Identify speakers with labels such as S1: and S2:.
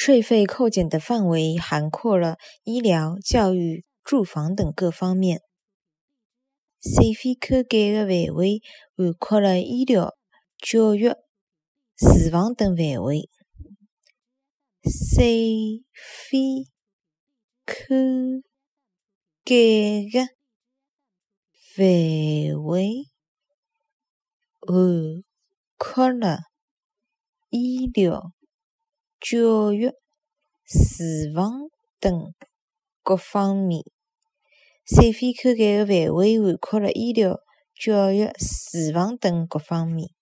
S1: 税费扣减的范围涵括了医疗、教育、住房等各方面。税费扣减的范围涵括了医疗、教育、住房等范围。税费扣减的范围涵括了医疗、教育、住房等各方面。税费扣减的范围涵盖了医疗、教育、住房等各方面。